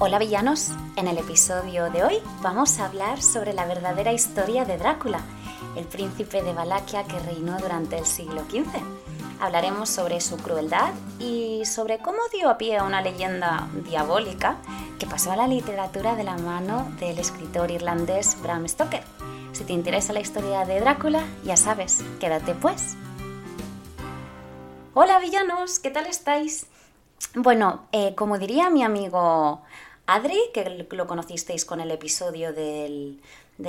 Hola villanos, en el episodio de hoy vamos a hablar sobre la verdadera historia de Drácula, el príncipe de Valaquia que reinó durante el siglo XV. Hablaremos sobre su crueldad y sobre cómo dio a pie a una leyenda diabólica que pasó a la literatura de la mano del escritor irlandés Bram Stoker. Si te interesa la historia de Drácula, ya sabes, quédate pues. Hola villanos, ¿qué tal estáis? Bueno, eh, como diría mi amigo Adri, que lo conocisteis con el episodio del,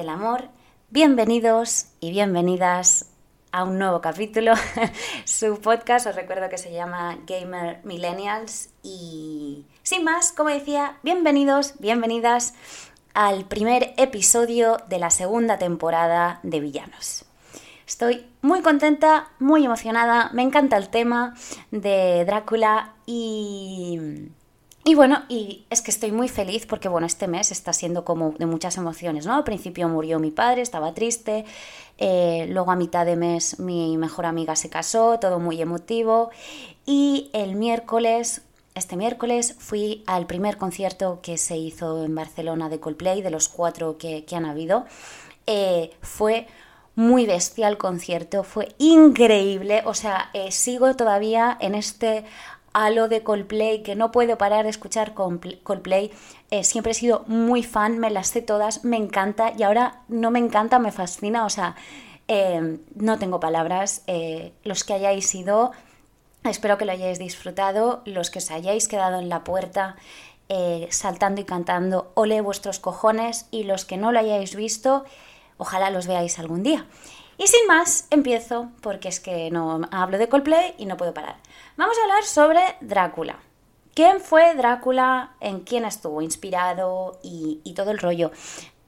amor. Bienvenidos y bienvenidas a un nuevo capítulo. Su podcast os recuerdo que se llama Gamer Millennials y sin más, como decía, bienvenidos, bienvenidas al primer episodio de la segunda temporada de Villanos. Estoy muy contenta, muy emocionada, me encanta el tema de Drácula y y bueno, y es que estoy muy feliz porque bueno, este mes está siendo como de muchas emociones, ¿no? Al principio murió mi padre, estaba triste, eh, luego a mitad de mes mi mejor amiga se casó, todo muy emotivo, y el miércoles, este miércoles, fui al primer concierto que se hizo en Barcelona de Coldplay, de los cuatro que, han habido. Eh, fue muy bestial el concierto, fue increíble, o sea, eh, sigo todavía en este a lo de Coldplay, que no puedo parar de escuchar Coldplay. Eh, siempre he sido muy fan, me las sé todas, me encanta y ahora no me encanta, me fascina, o sea, eh, no tengo palabras. Eh, los que hayáis ido, espero que lo hayáis disfrutado, los que os hayáis quedado en la puerta saltando y cantando, ole vuestros cojones y los que no lo hayáis visto, ojalá los veáis algún día. Y sin más, empiezo porque es que no hablo de Coldplay y no puedo parar. Vamos a hablar sobre Drácula. ¿Quién fue Drácula? ¿En quién estuvo inspirado? Y, todo el rollo.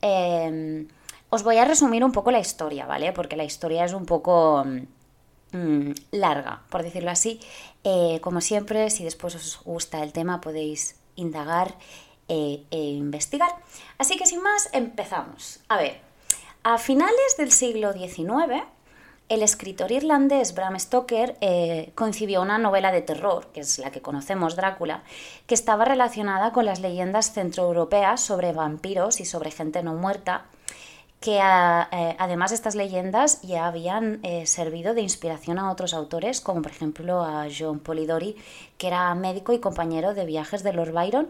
Em, os voy a resumir un poco la historia, ¿vale? Porque la historia es un poco mm, larga, por decirlo así. Eh, como siempre, si después os gusta el tema, podéis indagar eh, e investigar. Así que sin más, empezamos. A ver, a finales del siglo XIX, el escritor irlandés Bram Stoker eh, concibió una novela de terror, que es la que conocemos, Drácula, que estaba relacionada con las leyendas centroeuropeas sobre vampiros y sobre gente no muerta, que eh, además estas leyendas ya habían eh, servido de inspiración a otros autores, como por ejemplo a John Polidori, que era médico y compañero de viajes de Lord Byron,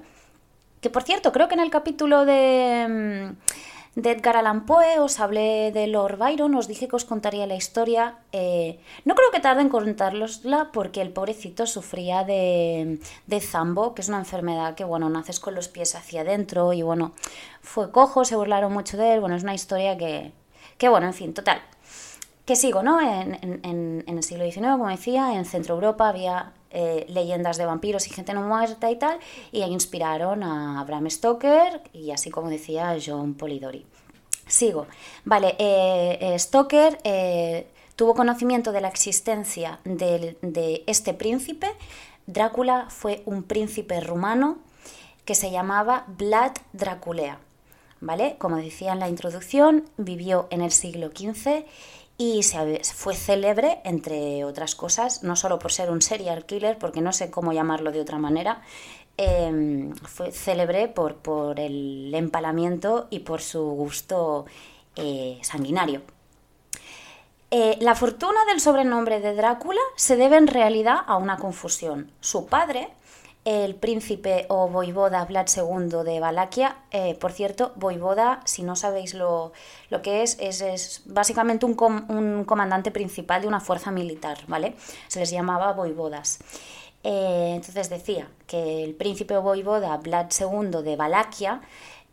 que por cierto, creo que en el capítulo de... Mm, de Edgar Allan Poe, os hablé de Lord Byron, os dije que os contaría la historia. Eh, no creo que tarde en contárosla porque el pobrecito sufría de, de zambo, que es una enfermedad que, bueno, naces con los pies hacia adentro y, bueno, fue cojo, se burlaron mucho de él. Bueno, es una historia que, que bueno, en fin, total. Que sigo, ¿no? En, en, en el siglo XIX, como decía, en Centro Europa había eh, leyendas de vampiros y gente no muerta y tal, y inspiraron a Bram Stoker y así como decía John Polidori. Sigo. Vale, eh, eh, Stoker tuvo conocimiento de la existencia de, de este príncipe. Drácula fue un príncipe rumano que se llamaba Vlad Draculea. ¿Vale? Como decía en la introducción, vivió en el siglo XV y fue célebre, entre otras cosas, no solo por ser un serial killer, porque no sé cómo llamarlo de otra manera, em, fue célebre por, por, el empalamiento y por su gusto eh, sanguinario. Eh, la fortuna del sobrenombre de Drácula se debe en realidad a una confusión. Su padre, el príncipe o voivoda Vlad II de Valaquia. Eh, por cierto, voivoda, si no sabéis lo, que es, es, básicamente un, comandante principal de una fuerza militar, ¿vale? Se les llamaba voivodas. Eh, entonces decía que el príncipe o voivoda Vlad II de Valaquia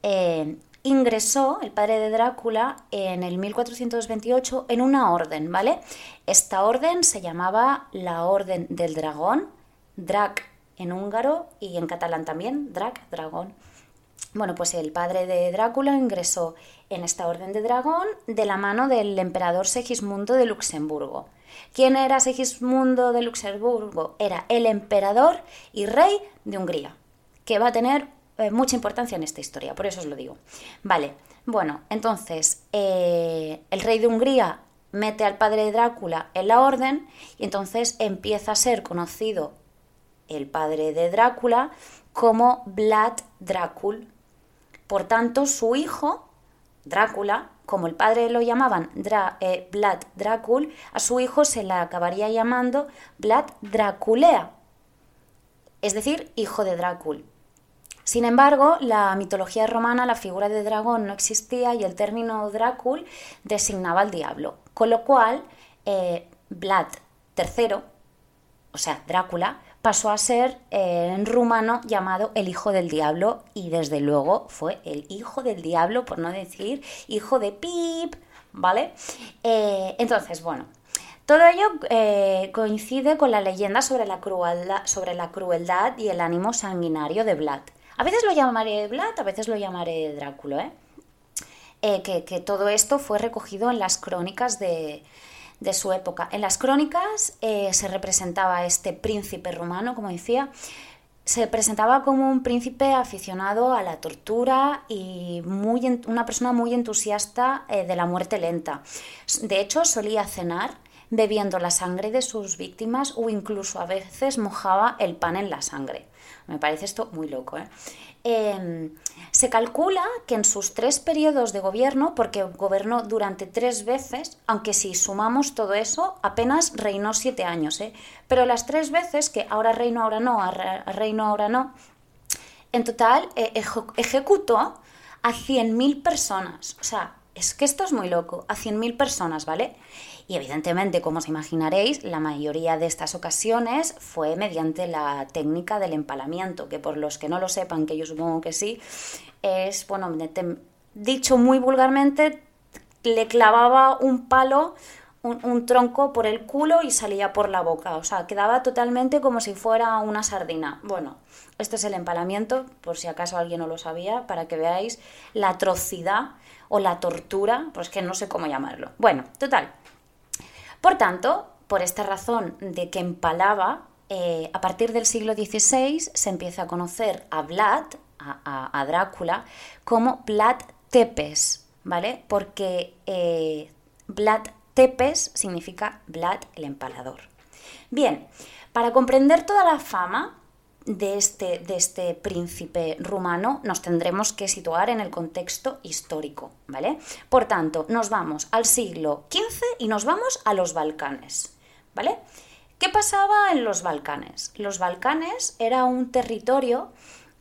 eh, ingresó, el padre de Drácula, en el 1428 en una orden, ¿vale? Esta orden se llamaba la Orden del Dragón, Drac en húngaro y en catalán también, Drac, dragón. Bueno, pues el padre de Drácula ingresó en esta orden de dragón de la mano del emperador Segismundo de Luxemburgo. ¿Quién era Segismundo de Luxemburgo? Era el emperador y rey de Hungría, que va a tener eh, mucha importancia en esta historia, por eso os lo digo. Vale, bueno, entonces eh, el rey de Hungría mete al padre de Drácula en la orden y entonces empieza a ser conocido el padre de Drácula, como Vlad Drácula. Por tanto, su hijo, Drácula, como el padre lo llamaban eh, Vlad Drácula, a su hijo se le acabaría llamando Vlad Draculea, es decir, hijo de Drácula. Sin embargo, la mitología romana, la figura de dragón no existía y el término Drácula designaba al diablo, con lo cual eh, Vlad III, o sea, Drácula, pasó a ser eh, en rumano llamado el hijo del diablo y desde luego fue el hijo del diablo, por no decir hijo de Pip, ¿vale? Eh, entonces, bueno, todo ello coincide con la leyenda sobre la, crueldad, sobre la crueldad y el ánimo sanguinario de Vlad. A veces lo llamaré Vlad, a veces lo llamaré Drácula, ¿eh? eh que, todo esto fue recogido en las crónicas de, su época. En las crónicas eh, se representaba este príncipe romano, como decía, se presentaba como un príncipe aficionado a la tortura y muy, una persona muy entusiasta eh, de la muerte lenta. De hecho, solía cenar bebiendo la sangre de sus víctimas o incluso a veces mojaba el pan en la sangre. Me parece esto muy loco. ¿eh? Em, se calcula que en sus tres periodos de gobierno, porque gobernó durante tres veces, aunque si sumamos todo eso, apenas reinó siete años, ¿eh? pero las tres veces que ahora reino, ahora no, ahora reino, ahora no, en total eh, ejecutó a 100.000 personas. O sea, es que esto es muy loco, a 100.000 personas, ¿vale? Y evidentemente, como os imaginaréis, la mayoría de estas ocasiones fue mediante la técnica del empalamiento, que por los que no lo sepan, que yo supongo que sí, es, bueno, dicho muy vulgarmente, le clavaba un palo, un, tronco por el culo y salía por la boca. O sea, quedaba totalmente como si fuera una sardina. Bueno, esto es el empalamiento, por si acaso alguien no lo sabía, para que veáis la atrocidad o la tortura, pues que no sé cómo llamarlo. Bueno, total, por tanto, por esta razón de que empalaba, eh, a partir del siglo XVI se empieza a conocer a Vlad, a, Drácula, como Vlad Tepes, ¿vale? Porque eh, Vlad Tepes significa Vlad el empalador. Bien, para comprender toda la fama de este, de este príncipe rumano nos tendremos que situar en el contexto histórico, ¿vale? Por tanto, nos vamos al siglo XV y nos vamos a los Balcanes, ¿vale? ¿Qué pasaba en los Balcanes? Los Balcanes era un territorio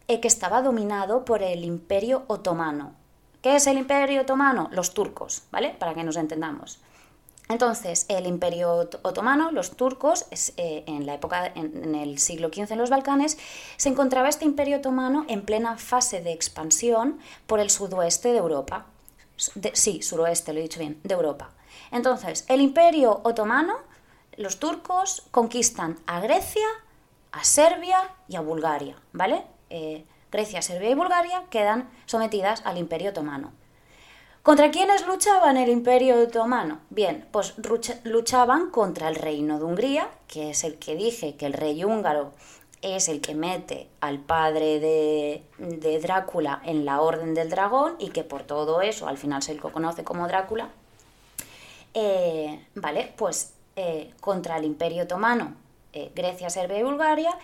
eh, que estaba dominado por el Imperio Otomano. ¿Qué es el Imperio Otomano? Los turcos, ¿vale? Para que nos entendamos. Entonces, el Imperio Otomano, los turcos, eh, en la época, en, el siglo XV en los Balcanes, se encontraba este Imperio Otomano en plena fase de expansión por el sudoeste de Europa. sí, suroeste, lo he dicho bien, de Europa. Entonces, el Imperio Otomano, los turcos conquistan a Grecia, a Serbia y a Bulgaria, ¿vale? Eh, Grecia, Serbia y Bulgaria quedan sometidas al Imperio Otomano. ¿Contra quiénes luchaban el Imperio Otomano? Bien, pues luchaban contra el Reino de Hungría, que es el que dije que el rey húngaro es el que mete al padre de, Drácula en la Orden del Dragón y que por todo eso al final se le conoce como Drácula. Eh, vale, pues eh, contra el Imperio Otomano, eh, Grecia, Serbia y Bulgaria,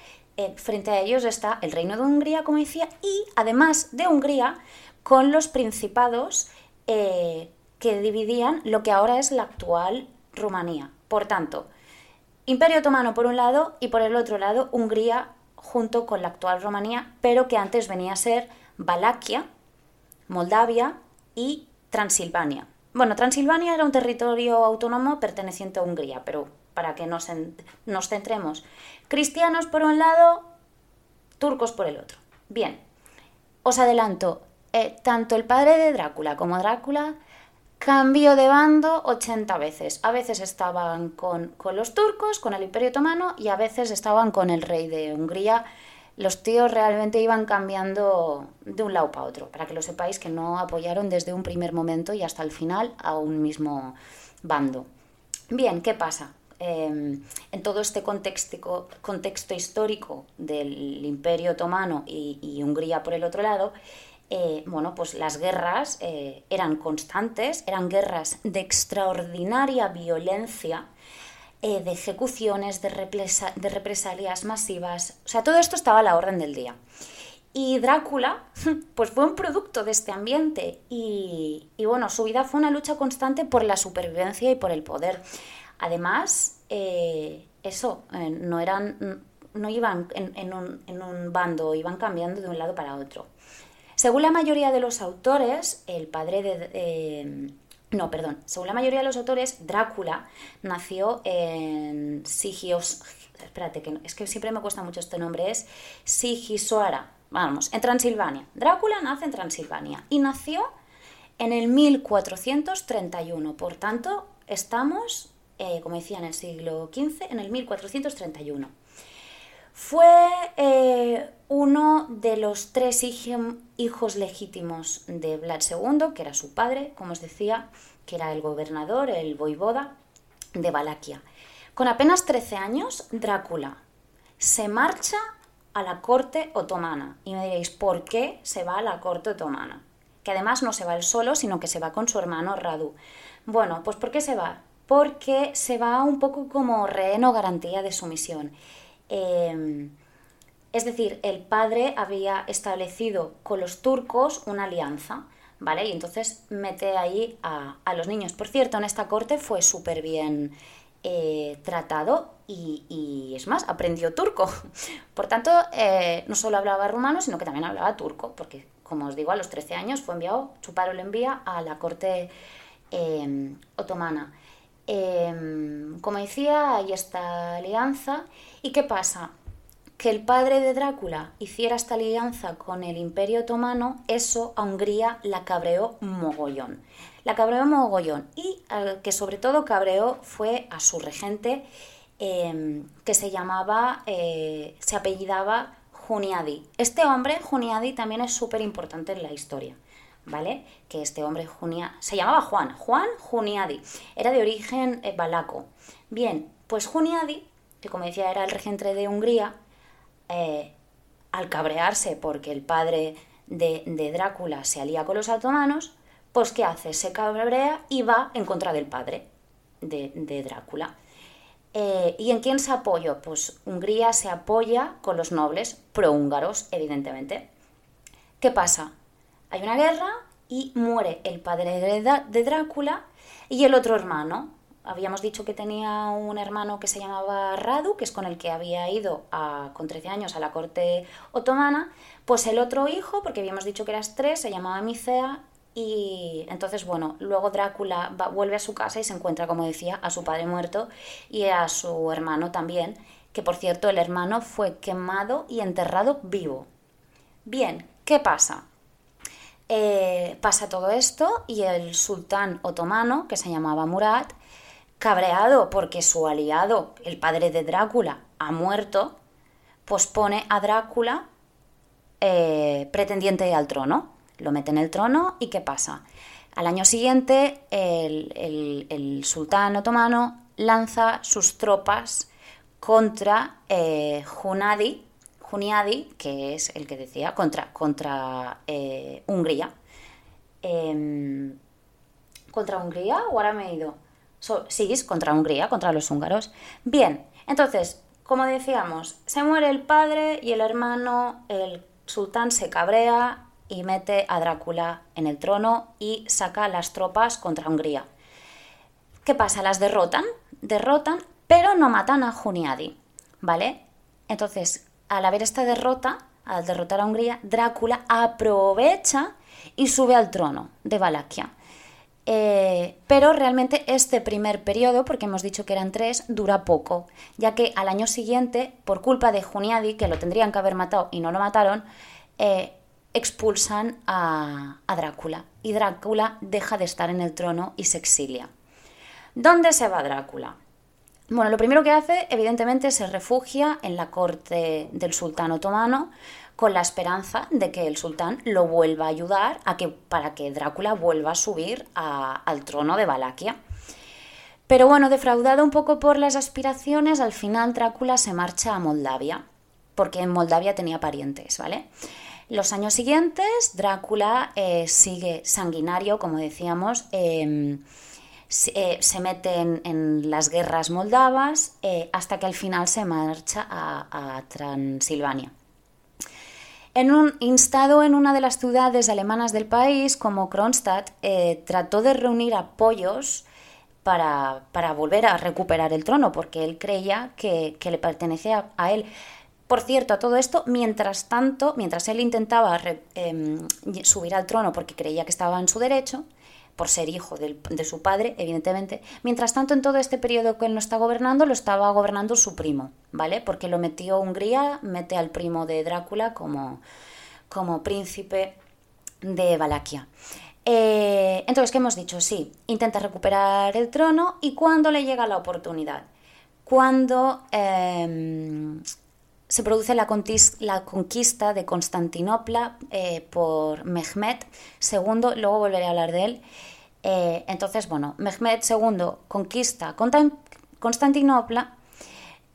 frente a ellos está el Reino de Hungría, como decía, y además de Hungría, con los principados eh, que dividían lo que ahora es la actual Rumanía. Por tanto, Imperio Otomano por un lado y por el otro lado Hungría junto con la actual Rumanía, pero que antes venía a ser Valaquia, Moldavia y Transilvania. Bueno, Transilvania era un territorio autónomo perteneciente a Hungría, pero para que nos, nos centremos, cristianos por un lado, turcos por el otro. Bien, os adelanto, eh, tanto el padre de Drácula como Drácula cambió de bando 80 veces. A veces estaban con, los turcos, con el Imperio Otomano, y a veces estaban con el rey de Hungría. Los tíos realmente iban cambiando de un lado para otro, para que lo sepáis que no apoyaron desde un primer momento y hasta el final a un mismo bando. Bien, ¿qué pasa? Em, en todo este contexto, contexto histórico del Imperio Otomano y Hungría por el otro lado, eh, bueno, pues las guerras eh, eran constantes, eran guerras de extraordinaria violencia, eh, de ejecuciones, de, represalias masivas, o sea, todo esto estaba a la orden del día. Y Drácula, pues fue un producto de este ambiente y, bueno, su vida fue una lucha constante por la supervivencia y por el poder. Además, eso, no eran, no iban en, un, bando, iban cambiando de un lado para otro. Según la mayoría de los autores, el padre de... no, perdón. Según la mayoría de los autores, Drácula nació en Sigios... Espérate, que es que siempre me cuesta mucho este nombre. Es Sigisoara, vamos, en Transilvania. Drácula nace en Transilvania y nació en el 1431. Por tanto, estamos, eh, como decía, en el siglo XV, en el 1431. Fue eh, uno de los tres hijos legítimos de Vlad II, que era su padre, como os decía, que era el gobernador, el voivoda de Valaquia. Con apenas 13 años, Drácula se marcha a la corte otomana. Y me diréis, ¿por qué se va a la corte otomana? Que además no se va él solo, sino que se va con su hermano Radu. Bueno, pues ¿por qué se va? Porque se va un poco como rehén o garantía de sumisión. Em, es decir, el padre había establecido con los turcos una alianza, ¿vale? Y entonces mete ahí a, los niños. Por cierto, en esta corte fue súper bien eh, tratado y, es más, aprendió turco. Por tanto, eh, no solo hablaba rumano, sino que también hablaba turco, porque, como os digo, a los 13 años fue enviado, su padre lo envía a la corte em, otomana. Em, como decía, hay esta alianza. ¿Y qué pasa? Que el padre de Drácula hiciera esta alianza con el imperio otomano, eso a Hungría la cabreó mogollón. La cabreó mogollón y que sobre todo cabreó fue a su regente em, que se llamaba, eh, se apellidaba Juniadi. Este hombre, Juniadi, también es súper importante en la historia. ¿Vale? Que este hombre Junia, se llamaba Juan, Juan Juniadi, era de origen eh, balaco. Bien, pues Juniadi, que como decía era el regente de Hungría, eh, al cabrearse porque el padre de, de Drácula se alía con los otomanos, pues ¿qué hace? Se cabrea y va en contra del padre de, Drácula. Eh, ¿Y en quién se apoya? Pues Hungría se apoya con los nobles prohúngaros, evidentemente. ¿Qué pasa? Hay una guerra y muere el padre de Drácula y el otro hermano. Habíamos dicho que tenía un hermano que se llamaba Radu, que es con el que había ido con 13 años a la corte otomana. Pues el otro hijo, porque habíamos dicho que eras tres, se llamaba Micea y entonces, bueno, luego Drácula vuelve a su casa y se encuentra, como decía, a su padre muerto y a su hermano también, que por cierto el hermano fue quemado y enterrado vivo. Bien, ¿qué pasa? Eh, pasa todo esto y el sultán otomano, que se llamaba Murat, cabreado porque su aliado, el padre de Drácula, ha muerto, pues pone a Drácula eh, pretendiente al trono lo mete en el trono y ¿qué pasa? Al año siguiente el, sultán otomano lanza sus tropas contra eh, Junadi, Juniadi, que es el que decía, contra, eh, Hungría. Em, ¿Contra Hungría o ahora me he ido? sí, contra Hungría, contra los húngaros. Bien, entonces, como decíamos, se muere el padre y el hermano, el sultán se cabrea y mete a Drácula en el trono y saca las tropas contra Hungría. ¿Qué pasa? Las derrotan, derrotan, pero no matan a Juniadi, ¿vale? Entonces, al haber esta derrota, al derrotar a Hungría, Drácula aprovecha y sube al trono de Valaquia. Eh, pero realmente este primer periodo, porque hemos dicho que eran tres, dura poco, ya que al año siguiente, por culpa de Juniadi, que lo tendrían que haber matado y no lo mataron, eh, expulsan a, Drácula y Drácula deja de estar en el trono y se exilia. ¿Dónde se va Drácula? Bueno, lo primero que hace, evidentemente, se refugia en la corte del sultán otomano con la esperanza de que el sultán lo vuelva a ayudar a que, para que Drácula vuelva a subir al trono de Valaquia. Pero bueno, defraudado un poco por las aspiraciones, al final Drácula se marcha a Moldavia, porque en Moldavia tenía parientes, ¿vale? Los años siguientes, Drácula eh, sigue sanguinario, como decíamos, em, eh, se, mete en, las guerras moldavas eh, hasta que al final se marcha a, Transilvania. En un, instado en una de las ciudades alemanas del país, como Kronstadt, eh, trató de reunir apoyos para, volver a recuperar el trono, porque él creía que, le pertenecía a él. Por cierto, a todo esto, mientras tanto, mientras él intentaba em, subir al trono porque creía que estaba en su derecho, por ser hijo de su padre, evidentemente. Mientras tanto, en todo este periodo que él no está gobernando, lo estaba gobernando su primo, ¿vale? Porque lo metió Hungría, mete al primo de Drácula como, como príncipe de Valaquia. Eh, entonces, ¿qué hemos dicho? Sí, intenta recuperar el trono y cuando le llega la oportunidad, cuando em, se produce la, conquista de Constantinopla eh, por Mehmed II, luego volveré a hablar de él. Eh, entonces, bueno, Mehmed II conquista Constantinopla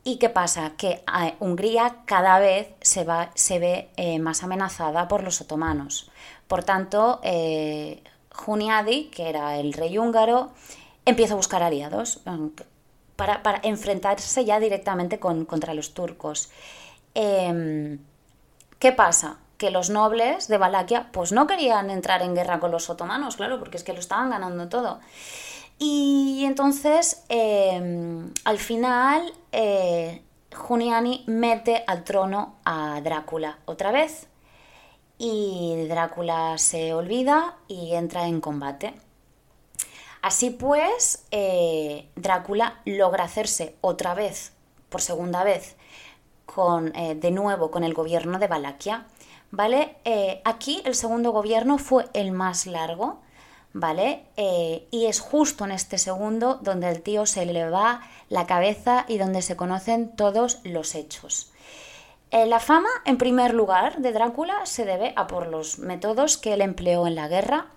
y ¿qué pasa? Que eh, Hungría cada vez se, va, se ve más amenazada por los otomanos. Por tanto, Juniadi, que era el rey húngaro, empieza a buscar aliados para, enfrentarse ya directamente contra los turcos. Em, ¿Qué pasa? Que los nobles de Valaquia pues no querían entrar en guerra con los otomanos, claro, porque es que lo estaban ganando todo. Y entonces, em, al final, eh, Juniani mete al trono a Drácula otra vez. Y Drácula se olvida y entra en combate. Así pues, eh, Drácula logra hacerse otra vez, por segunda vez, eh, de nuevo con el gobierno de Valaquia. ¿Vale? Eh, aquí el segundo gobierno fue el más largo, ¿vale? Eh, y es justo en este segundo donde el tío se le va la cabeza y donde se conocen todos los hechos. la fama, en primer lugar, de Drácula se debe a por los métodos que él empleó en la guerra,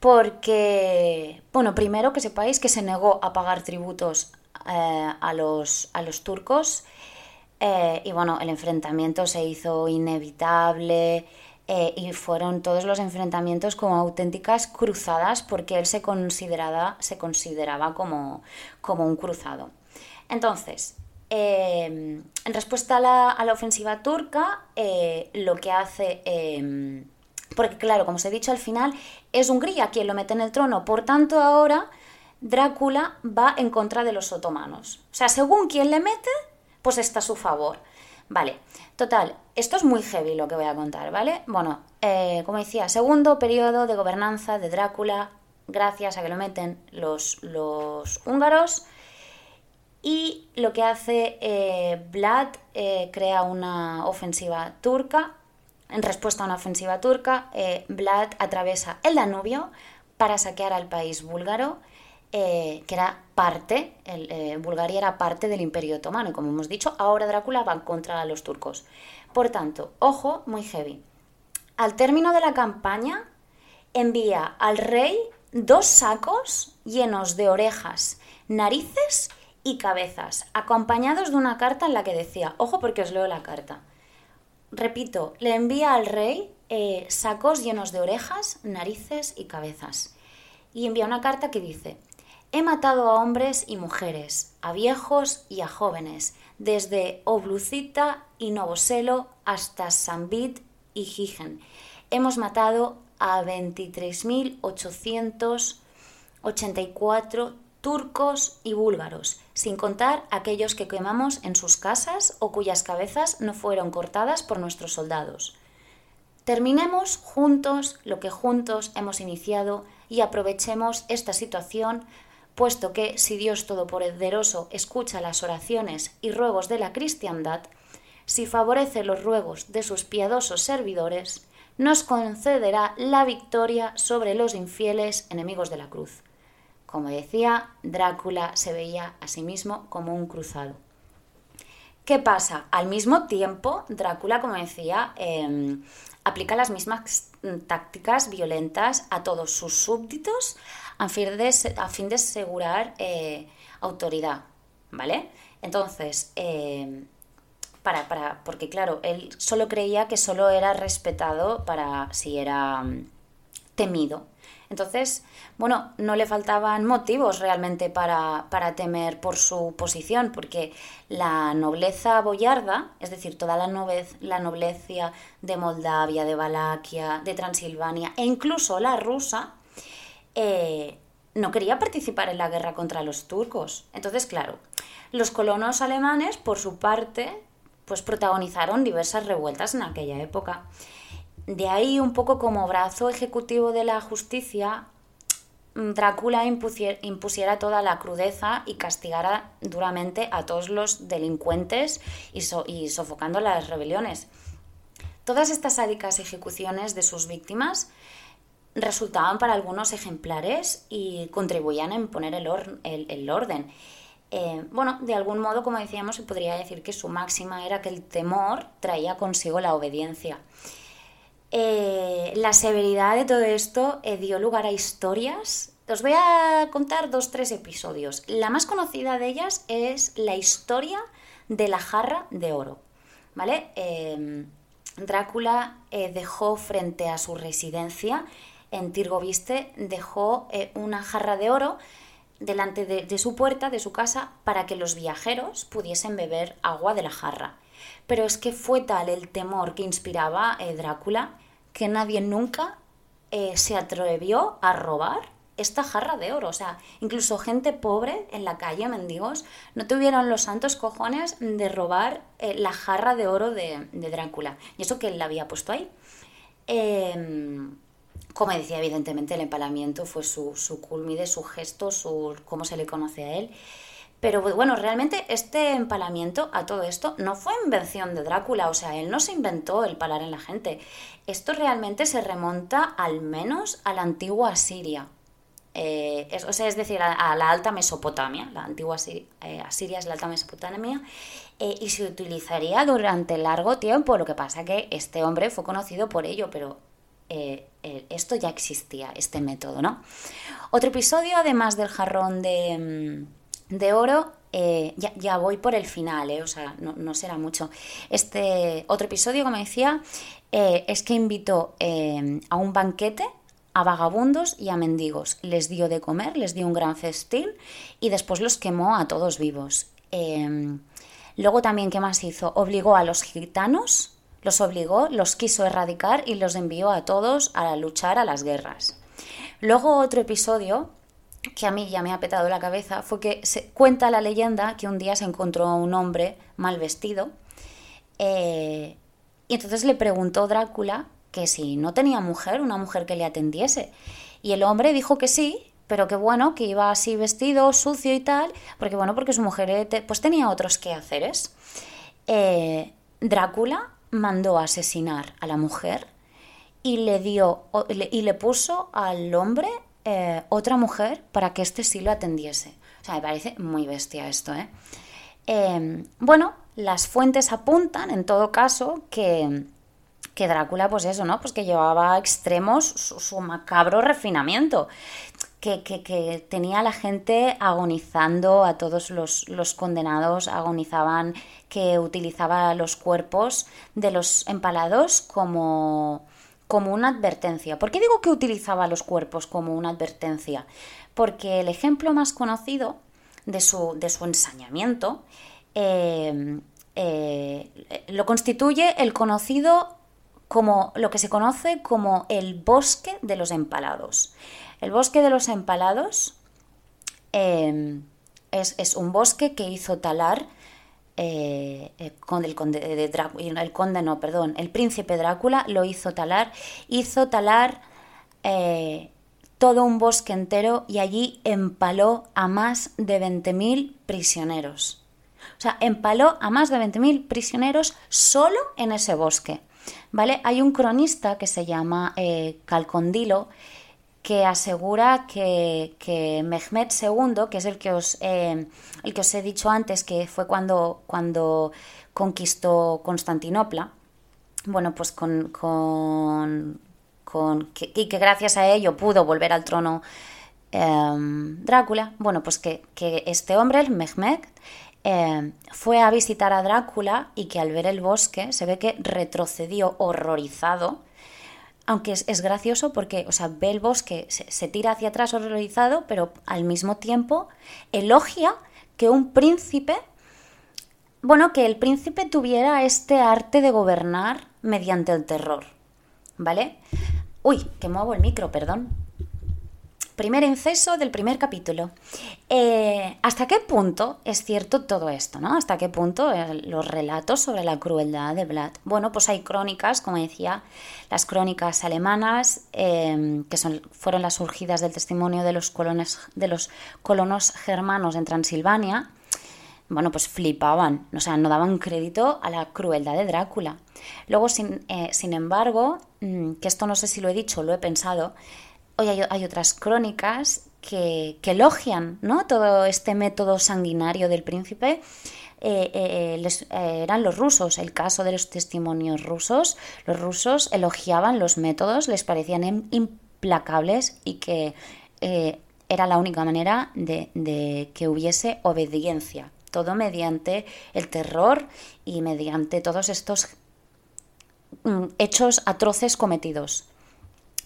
porque, bueno, primero que sepáis que se negó a pagar tributos a, los, a los turcos eh, y bueno, el enfrentamiento se hizo inevitable eh, y fueron todos los enfrentamientos como auténticas cruzadas porque él se consideraba, se consideraba como, como un cruzado. Entonces, em, en respuesta a la, ofensiva turca, eh, lo que hace em, porque claro, como os he dicho al final, es Hungría quien lo mete en el trono. Por tanto, ahora Drácula va en contra de los otomanos. O sea, según quien le mete, pues está a su favor. Vale, total, esto es muy heavy lo que voy a contar, ¿vale? Bueno, eh, como decía, segundo periodo de gobernanza de Drácula, gracias a que lo meten los, los húngaros. Y lo que hace eh, Vlad, eh, crea una ofensiva turca. En respuesta a una ofensiva turca, Vlad atraviesa el Danubio para saquear al país búlgaro eh, que era parte, eh, Bulgaria era parte del Imperio Otomano, y como hemos dicho, ahora Drácula va contra los turcos. Por tanto, ojo, muy heavy. Al término de la campaña, envía al rey dos sacos llenos de orejas, narices y cabezas, acompañados de una carta en la que decía, ojo porque os leo la carta. Repito, le envía al rey eh, sacos llenos de orejas, narices y cabezas. Y envía una carta que dice, He matado a hombres y mujeres, a viejos y a jóvenes, desde Oblucita y Novoselo hasta Sambit y Gigen. Hemos matado a 23.884 turcos y búlgaros, sin contar aquellos que quemamos en sus casas o cuyas cabezas no fueron cortadas por nuestros soldados. Terminemos juntos lo que juntos hemos iniciado y aprovechemos esta situación puesto que si Dios Todopoderoso escucha las oraciones y ruegos de la cristiandad, si favorece los ruegos de sus piadosos servidores, nos concederá la victoria sobre los infieles enemigos de la cruz. Como decía, Drácula se veía a sí mismo como un cruzado. ¿Qué pasa? Al mismo tiempo, Drácula, como decía, em, aplica las mismas tácticas violentas a todos sus súbditos a fin de, asegurar eh, autoridad, ¿vale? Entonces, em, para, para, porque claro, él solo creía que solo era respetado para si era temido. Entonces, bueno, no le faltaban motivos realmente para, para, temer por su posición, porque la nobleza boyarda, es decir, toda la, la nobleza de Moldavia, de Valaquia, de Transilvania e incluso la rusa, eh, no quería participar en la guerra contra los turcos. Entonces, claro, los colonos alemanes, por su parte, pues protagonizaron diversas revueltas en aquella época. De ahí, un poco como brazo ejecutivo de la justicia, Drácula impusiera toda la crudeza y castigara duramente a todos los delincuentes y, sofocando las rebeliones. Todas estas sádicas ejecuciones de sus víctimas resultaban para algunos ejemplares y contribuían a imponer el, orden. Eh, bueno, de algún modo, como decíamos, se podría decir que su máxima era que el temor traía consigo la obediencia. Eh, la severidad de todo esto eh, dio lugar a historias. Os voy a contar dos, tres episodios. La más conocida de ellas es la historia de la jarra de oro. ¿Vale? Em, Drácula eh, dejó frente a su residencia en Tirgoviste, dejó una jarra de oro delante de, su puerta, de su casa, para que los viajeros pudiesen beber agua de la jarra. Pero es que fue tal el temor que inspiraba Drácula que nadie nunca eh, se atrevió a robar esta jarra de oro. O sea, incluso gente pobre en la calle, mendigos, no tuvieron los santos cojones de robar eh, la jarra de oro de, Drácula. Y eso que él la había puesto ahí. Em, como decía, evidentemente el empalamiento fue su, su culmide, su gesto, su, cómo se le conoce a él. Pero bueno, realmente este empalamiento a todo esto no fue invención de Drácula, o sea, él no se inventó el palar en la gente. Esto realmente se remonta al menos a la antigua Asiria. Eh, es, o sea, es decir, a, la alta Mesopotamia. La antigua eh, Asiria es la alta Mesopotamia. Eh, y se utilizaría durante largo tiempo. Lo que pasa que este hombre fue conocido por ello, pero esto ya existía, este método, ¿no? Otro episodio, además del jarrón de mm, de oro, eh, ya, voy por el final, eh, o sea, no, será mucho. Este otro episodio, como decía, eh, es que invitó a un banquete a vagabundos y a mendigos. Les dio de comer, les dio un gran festín y después los quemó a todos vivos. luego también, ¿qué más hizo? Obligó a los gitanos, los obligó, los quiso erradicar y los envió a todos a luchar a las guerras. Luego otro episodio que a mí ya me ha petado la cabeza fue que se cuenta la leyenda que un día se encontró a un hombre mal vestido eh, y entonces le preguntó Drácula que si no tenía mujer, una mujer que le atendiese. Y el hombre dijo que sí, pero que bueno, que iba así vestido, sucio y tal, porque bueno, porque su mujer eh, pues tenía otros quehaceres. Eh, Drácula mandó asesinar a la mujer y le dio y le puso al hombre eh, otra mujer para que este sí lo atendiese. O sea, me parece muy bestia esto, ¿eh? Em, bueno, las fuentes apuntan, en todo caso, que, que Drácula, pues eso, ¿no? Pues que llevaba a extremos su, macabro refinamiento. Que, que, tenía a la gente agonizando, a todos los, los, condenados agonizaban, que utilizaba los cuerpos de los empalados como, como una advertencia. ¿Por qué digo que utilizaba los cuerpos como una advertencia? Porque el ejemplo más conocido de su, de su ensañamiento eh, eh, lo constituye el conocido como lo que se conoce como el bosque de los empalados. El bosque de los empalados eh, es, es, un bosque que hizo talar eh, eh, el conde de el conde no, perdón, el príncipe Drácula lo hizo talar, hizo talar eh, todo un bosque entero y allí empaló a más de 20.000 prisioneros. O sea, empaló a más de 20.000 prisioneros solo en ese bosque. ¿Vale? Hay un cronista que se llama Calcondilo que asegura que, que Mehmed II, que es el que, os, eh, el que os he dicho antes, que fue cuando, cuando conquistó Constantinopla, bueno, pues con, con, con y que gracias a ello pudo volver al trono em, Drácula, bueno, pues que, este hombre, el Mehmed, em, fue a visitar a Drácula y que al ver el bosque se ve que retrocedió horrorizado aunque es, gracioso porque, o sea, ve el bosque, se, tira hacia atrás horrorizado, pero al mismo tiempo elogia que un príncipe, bueno, que el príncipe tuviera este arte de gobernar mediante el terror, ¿vale? Uy, que muevo el micro, perdón primer inceso del primer capítulo. Eh, ¿Hasta qué punto es cierto todo esto? ¿Hasta qué punto eh, los relatos sobre la crueldad de Vlad? Bueno, pues hay crónicas, como decía, las crónicas alemanas, eh, que fueron las surgidas del testimonio de los, colonos germanos en Transilvania. Bueno, pues flipaban, o sea, no daban crédito a la crueldad de Drácula. Luego, sin, sin embargo, mm, que esto no sé si lo he dicho, lo he pensado, Hoy hay, otras crónicas que, elogian todo este método sanguinario del príncipe. Eh, eh, eh, eran los rusos, el caso de los testimonios rusos. Los rusos elogiaban los métodos, les parecían implacables y que era la única manera de, que hubiese obediencia. Todo mediante el terror y mediante todos estos mm, hechos atroces cometidos.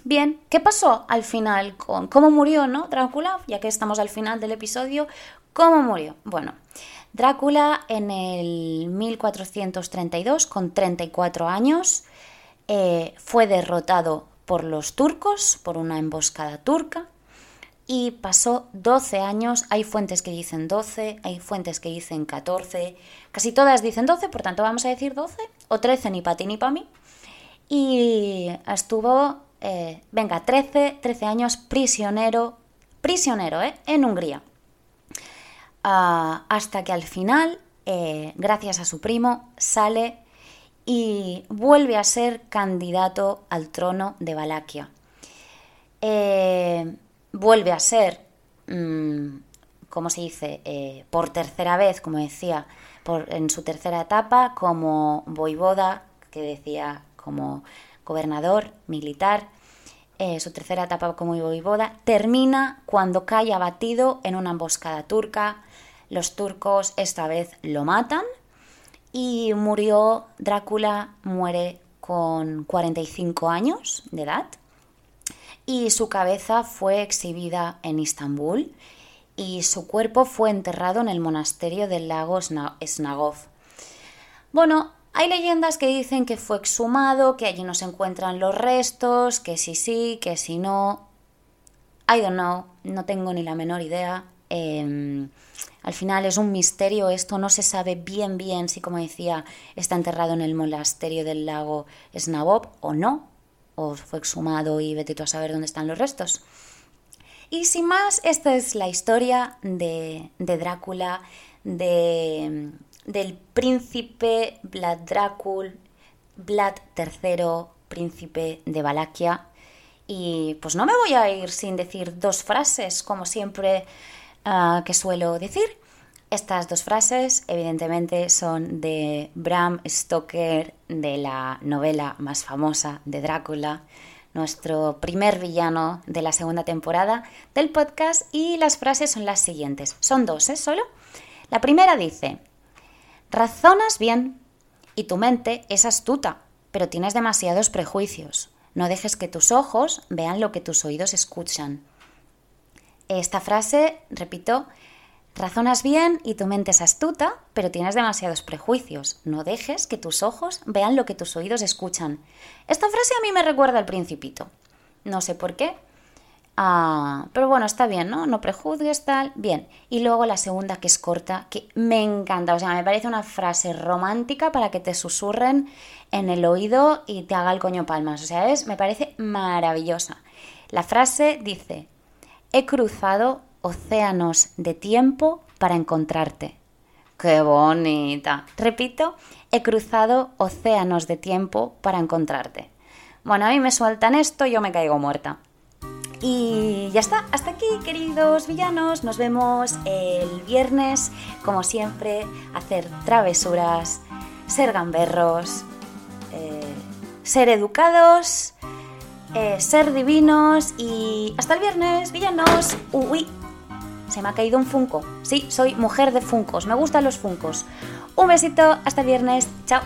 Bien, ¿qué pasó al final con cómo murió, no? Drácula, ya que estamos al final del episodio, ¿cómo murió? Bueno, Drácula en el 1432, con 34 años, eh, fue derrotado por los turcos, por una emboscada turca, y pasó 12 años. Hay fuentes que dicen 12, hay fuentes que dicen 14, casi todas dicen 12, por tanto vamos a decir 12, o 13 ni para ti ni para mí. Y estuvo eh, venga, 13, 13 años prisionero, prisionero, ¿eh? En Hungría. Ah, hasta que al final, eh, gracias a su primo, sale y vuelve a ser candidato al trono de Valaquia. vuelve a ser, mm, como se dice, por tercera vez, como decía, en su tercera etapa, como voivoda, que decía como gobernador militar, eh, su tercera etapa como voivoda, termina cuando cae abatido en una emboscada turca. Los turcos esta vez lo matan y murió, Drácula muere con 45 años de edad y su cabeza fue exhibida en Istambul y su cuerpo fue enterrado en el monasterio del lago Snagov. Bueno, hay leyendas que dicen que fue exhumado, que allí no se encuentran los restos, que sí sí, que si no. I don't know, no tengo ni la menor idea. Em, al final es un misterio esto, no se sabe bien bien si, como decía, está enterrado en el monasterio del lago Snabov o no, o fue exhumado y vete tú a saber dónde están los restos. Y sin más, esta es la historia de, de Drácula, de, del príncipe Vlad Dracul, Vlad III, príncipe de Valaquia. Y pues no me voy a ir sin decir dos frases, como siempre ah, que suelo decir. Estas dos frases, evidentemente, son de Bram Stoker, de la novela más famosa de Drácula, nuestro primer villano de la segunda temporada del podcast, y las frases son las siguientes. Son dos, ¿eh? Solo. La primera dice, Razonas bien y tu mente es astuta, pero tienes demasiados prejuicios. No dejes que tus ojos vean lo que tus oídos escuchan. Esta frase, repito, razonas bien y tu mente es astuta, pero tienes demasiados prejuicios. No dejes que tus ojos vean lo que tus oídos escuchan. Esta frase a mí me recuerda al principito. No sé por qué, Ah, pero bueno, está bien, ¿no? No prejuzgues, tal. Bien. Y luego la segunda, que es corta, que me encanta. O sea, me parece una frase romántica para que te susurren en el oído y te haga el coño palmas. O sea, es, me parece maravillosa. La frase dice: He cruzado océanos de tiempo para encontrarte. ¡Qué bonita! Repito, he cruzado océanos de tiempo para encontrarte. Bueno, a mí me sueltan esto yo me caigo muerta. Y ya está, hasta aquí queridos villanos, nos vemos el viernes, como siempre, hacer travesuras, ser gamberros, eh, ser educados, eh, ser divinos y hasta el viernes, villanos. Uy, se me ha caído un funko. Sí, soy mujer de funcos, me gustan los funcos. Un besito, hasta el viernes, chao.